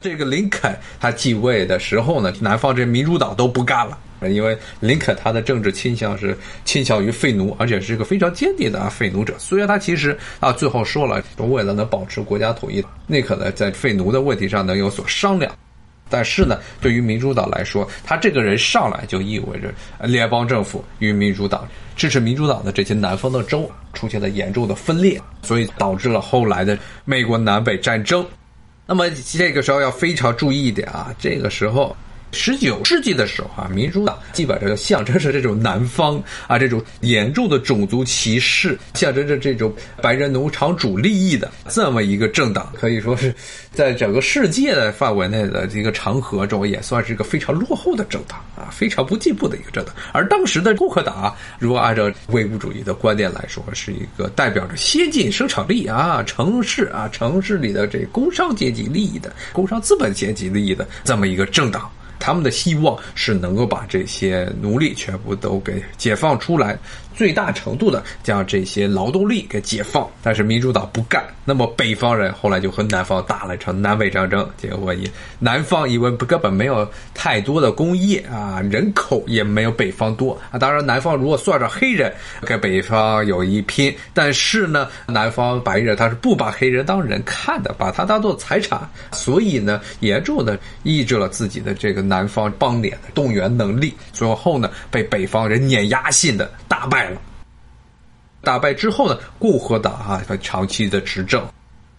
这个林肯他继位的时候呢，南方这民主党都不干了，因为林肯他的政治倾向是倾向于废奴，而且是一个非常坚定的啊废奴者。虽然他其实啊最后说了，为了能保持国家统一，宁可呢在废奴的问题上能有所商量。但是呢，对于民主党来说，他这个人上来就意味着联邦政府与民主党支持民主党的这些南方的州出现了严重的分裂，所以导致了后来的美国南北战争。那么这个时候要非常注意一点啊，这个时候。十九世纪的时候啊，民主党基本上就象征着这种南方啊这种严重的种族歧视，象征着这种白人农场主利益的这么一个政党，可以说是在整个世界的范围内的这个长河中，也算是一个非常落后的政党啊，非常不进步的一个政党。而当时的共和党啊，如果按照唯物主义的观点来说，是一个代表着先进生产力啊、城市啊、城市里的这工商阶级利益的、工商资本阶级利益的这么一个政党。他们的希望是能够把这些奴隶全部都给解放出来。最大程度的将这些劳动力给解放，但是民主党不干。那么北方人后来就和南方打了一场南北战争，结果以南方因为根本没有太多的工业啊，人口也没有北方多啊。当然，南方如果算上黑人，跟北方有一拼。但是呢，南方白人他是不把黑人当人看的，把他当做财产，所以呢，严重的抑制了自己的这个南方邦联的动员能力。最后呢，被北方人碾压性的打败了。打败之后呢，共和党啊，他长期的执政，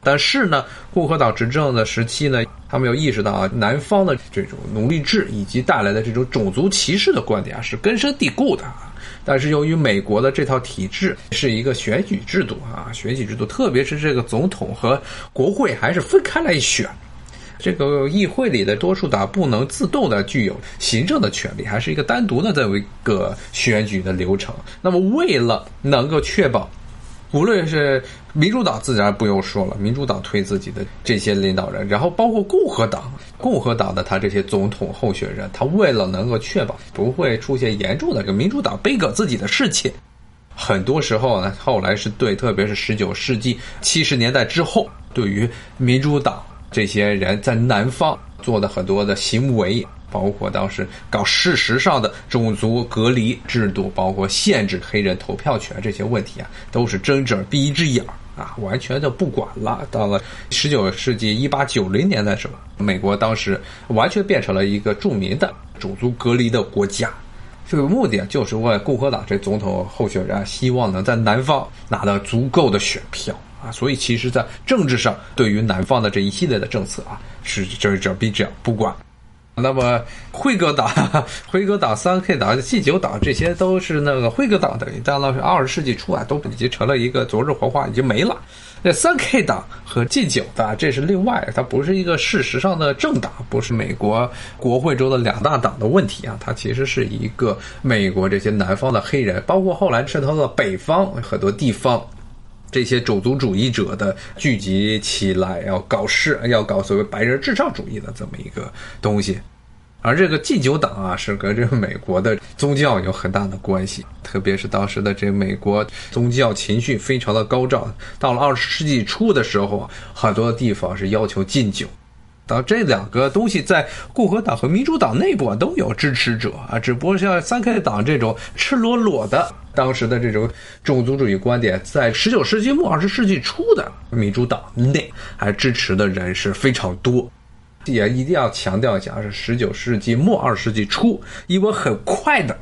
但是呢，共和党执政的时期呢，他们又意识到啊，南方的这种奴隶制以及带来的这种种族歧视的观点啊，是根深蒂固的。但是由于美国的这套体制是一个选举制度啊，选举制度，特别是这个总统和国会还是分开来选。这个议会里的多数党不能自动的具有行政的权利，还是一个单独的这么一个选举的流程。那么，为了能够确保，无论是民主党自然不用说了，民主党推自己的这些领导人，然后包括共和党，共和党的他这些总统候选人，他为了能够确保不会出现严重的这个民主党背革自己的事情，很多时候呢，后来是对，特别是十九世纪七十年代之后，对于民主党。这些人在南方做的很多的行为，包括当时搞事实上的种族隔离制度，包括限制黑人投票权这些问题啊，都是睁一只眼闭一只眼啊，完全就不管了。到了十九世纪一八九零年的时候，美国当时完全变成了一个著名的种族隔离的国家。这个目的，就是为共和党这总统候选人希望能在南方拿到足够的选票。啊，所以其实，在政治上，对于南方的这一系列的政策啊，是这这比这不管。那么，辉格党、辉格党、三 K 党、G 九党，这些都是那个辉格党的，到了二十世纪初啊，都已经成了一个昨日黄花，已经没了。那三 K 党和 G 九的，这是另外，它不是一个事实上的政党，不是美国国会中的两大党的问题啊，它其实是一个美国这些南方的黑人，包括后来渗透到北方很多地方。这些种族主义者的聚集起来，要搞事，要搞所谓白人至上主义的这么一个东西，而这个禁酒党啊，是跟这个美国的宗教有很大的关系，特别是当时的这美国宗教情绪非常的高涨，到了二十世纪初的时候，很多地方是要求禁酒。啊，这两个东西在共和党和民主党内部啊都有支持者啊，只不过像三 K 党这种赤裸裸的当时的这种种族主义观点，在十九世纪末二十世纪初的民主党内还支持的人是非常多。也一定要强调一下，是十九世纪末二十世纪初，因为很快的、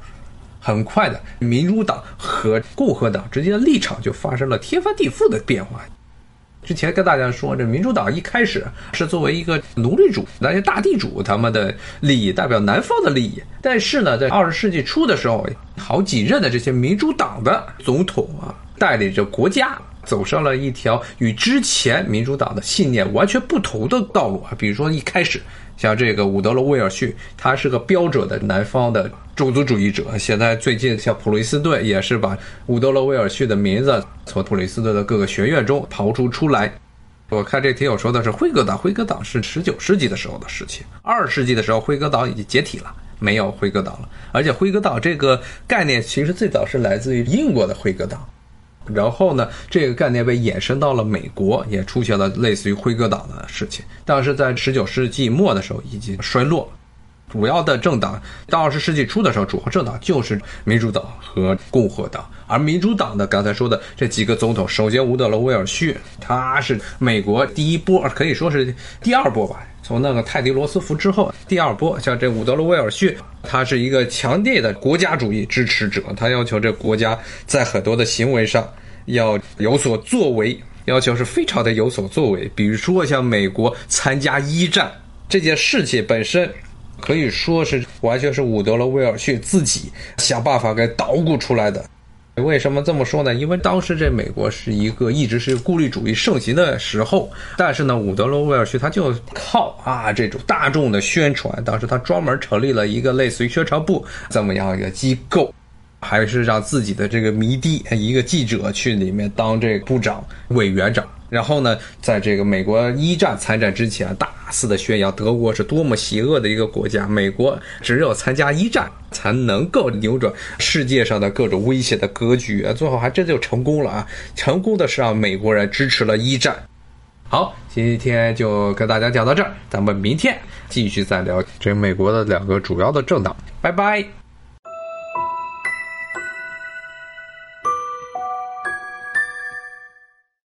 很快的，民主党和共和党之间的立场就发生了天翻地覆的变化。之前跟大家说，这民主党一开始是作为一个奴隶主那些大地主他们的利益，代表南方的利益。但是呢，在二十世纪初的时候，好几任的这些民主党的总统啊，带领着国家走上了一条与之前民主党的信念完全不同的道路啊。比如说一开始。像这个伍德罗·威尔逊，他是个标准的南方的种族主义者。现在最近，像普雷斯顿也是把伍德罗·威尔逊的名字从普雷斯顿的各个学院中刨出出来。我看这题友说的是辉格党，辉格党是十九世纪的时候的事情，二十世纪的时候辉格党已经解体了，没有辉格党了。而且辉格党这个概念其实最早是来自于英国的辉格党。然后呢，这个概念被延伸到了美国，也出现了类似于辉格党的事情。但是在十九世纪末的时候已经衰落，主要的政党到二十世纪初的时候，主要政党就是民主党和共和党。而民主党的刚才说的这几个总统，首先伍德罗·威尔逊，他是美国第一波，可以说是第二波吧。从那个泰迪罗斯福之后，第二波像这伍德罗·威尔逊，他是一个强烈的国家主义支持者，他要求这国家在很多的行为上要有所作为，要求是非常的有所作为。比如说像美国参加一战这件事情本身，可以说是完全是伍德罗·威尔逊自己想办法给捣鼓出来的。为什么这么说呢？因为当时这美国是一个一直是孤立主义盛行的时候，但是呢，伍德罗·威尔逊他就靠啊这种大众的宣传，当时他专门成立了一个类似于宣传部这么样一个机构，还是让自己的这个迷弟一个记者去里面当这个部长、委员长。然后呢，在这个美国一战参战之前，大肆的宣扬德国是多么邪恶的一个国家，美国只有参加一战才能够扭转世界上的各种威胁的格局，最后还真就成功了啊！成功的是让美国人支持了一战。好，今天就跟大家讲到这儿，咱们明天继续再聊这美国的两个主要的政党，拜拜。